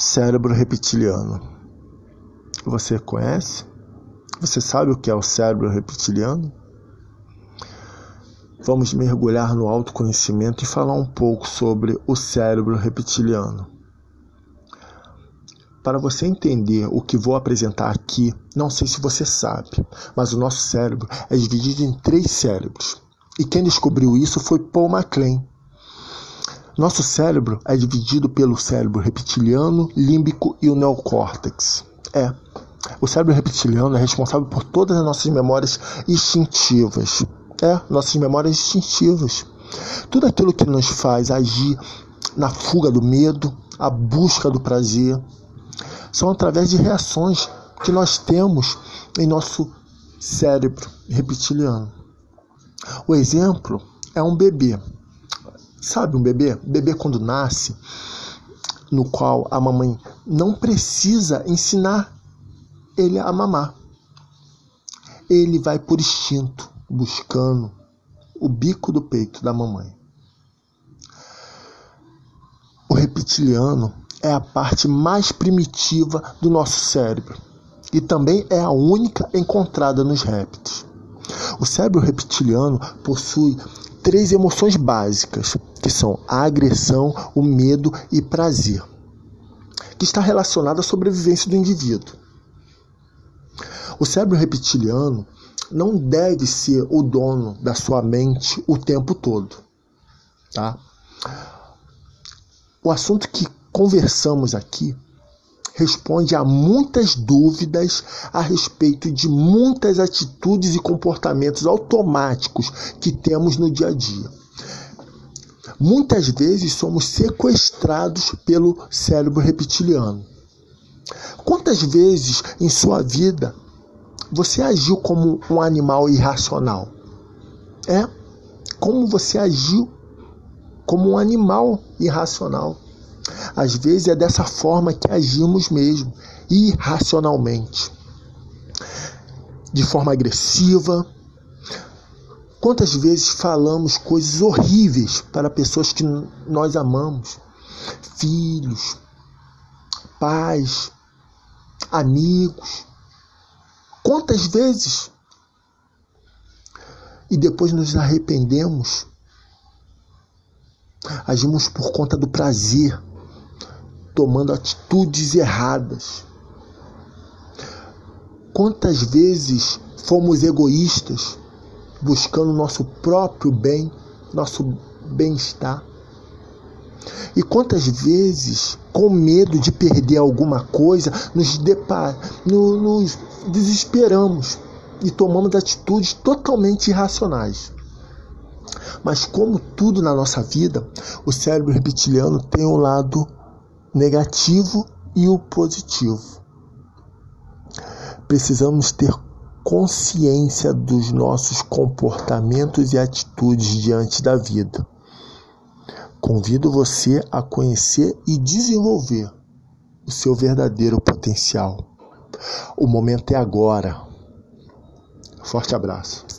Cérebro reptiliano. Você conhece? Você sabe o que é o cérebro reptiliano? Vamos mergulhar no autoconhecimento e falar um pouco sobre o cérebro reptiliano. Para você entender o que vou apresentar aqui, não sei se você sabe, mas o nosso cérebro é dividido em três cérebros. E quem descobriu isso foi Paul MacLean. Nosso cérebro é dividido pelo cérebro reptiliano, límbico e o neocórtex. É, o cérebro reptiliano é responsável por todas as nossas memórias instintivas. É, nossas memórias instintivas. Tudo aquilo que nos faz agir na fuga do medo, a busca do prazer, são através de reações que nós temos em nosso cérebro reptiliano. O exemplo é um bebê. Sabe um bebê? Bebê quando nasce, no qual a mamãe não precisa ensinar ele a mamar. Ele vai por instinto, buscando o bico do peito da mamãe. O reptiliano é a parte mais primitiva do nosso cérebro e também é a única encontrada nos répteis. O cérebro reptiliano possui três emoções básicas, que são a agressão, o medo e prazer, que está relacionada à sobrevivência do indivíduo. O cérebro reptiliano não deve ser o dono da sua mente o tempo todo, tá? O assunto que conversamos aqui responde a muitas dúvidas a respeito de muitas atitudes e comportamentos automáticos que temos no dia a dia. Muitas vezes somos sequestrados pelo cérebro reptiliano. Quantas vezes em sua vida você agiu como um animal irracional? É? Como você agiu como um animal irracional? Às vezes é dessa forma que agimos mesmo, irracionalmente. De forma agressiva. Quantas vezes falamos coisas horríveis para pessoas que nós amamos? Filhos, pais, amigos. Quantas vezes? E depois nos arrependemos. Agimos por conta do prazer, tomando atitudes erradas. Quantas vezes fomos egoístas, buscando nosso próprio bem, nosso bem-estar? E quantas vezes, com medo de perder alguma coisa, nos, depar, no, nos desesperamos e tomamos atitudes totalmente irracionais? Mas como tudo na nossa vida, o cérebro reptiliano tem um lado negativo e o positivo. Precisamos ter consciência dos nossos comportamentos e atitudes diante da vida. Convido você a conhecer e desenvolver o seu verdadeiro potencial. O momento é agora. Forte abraço.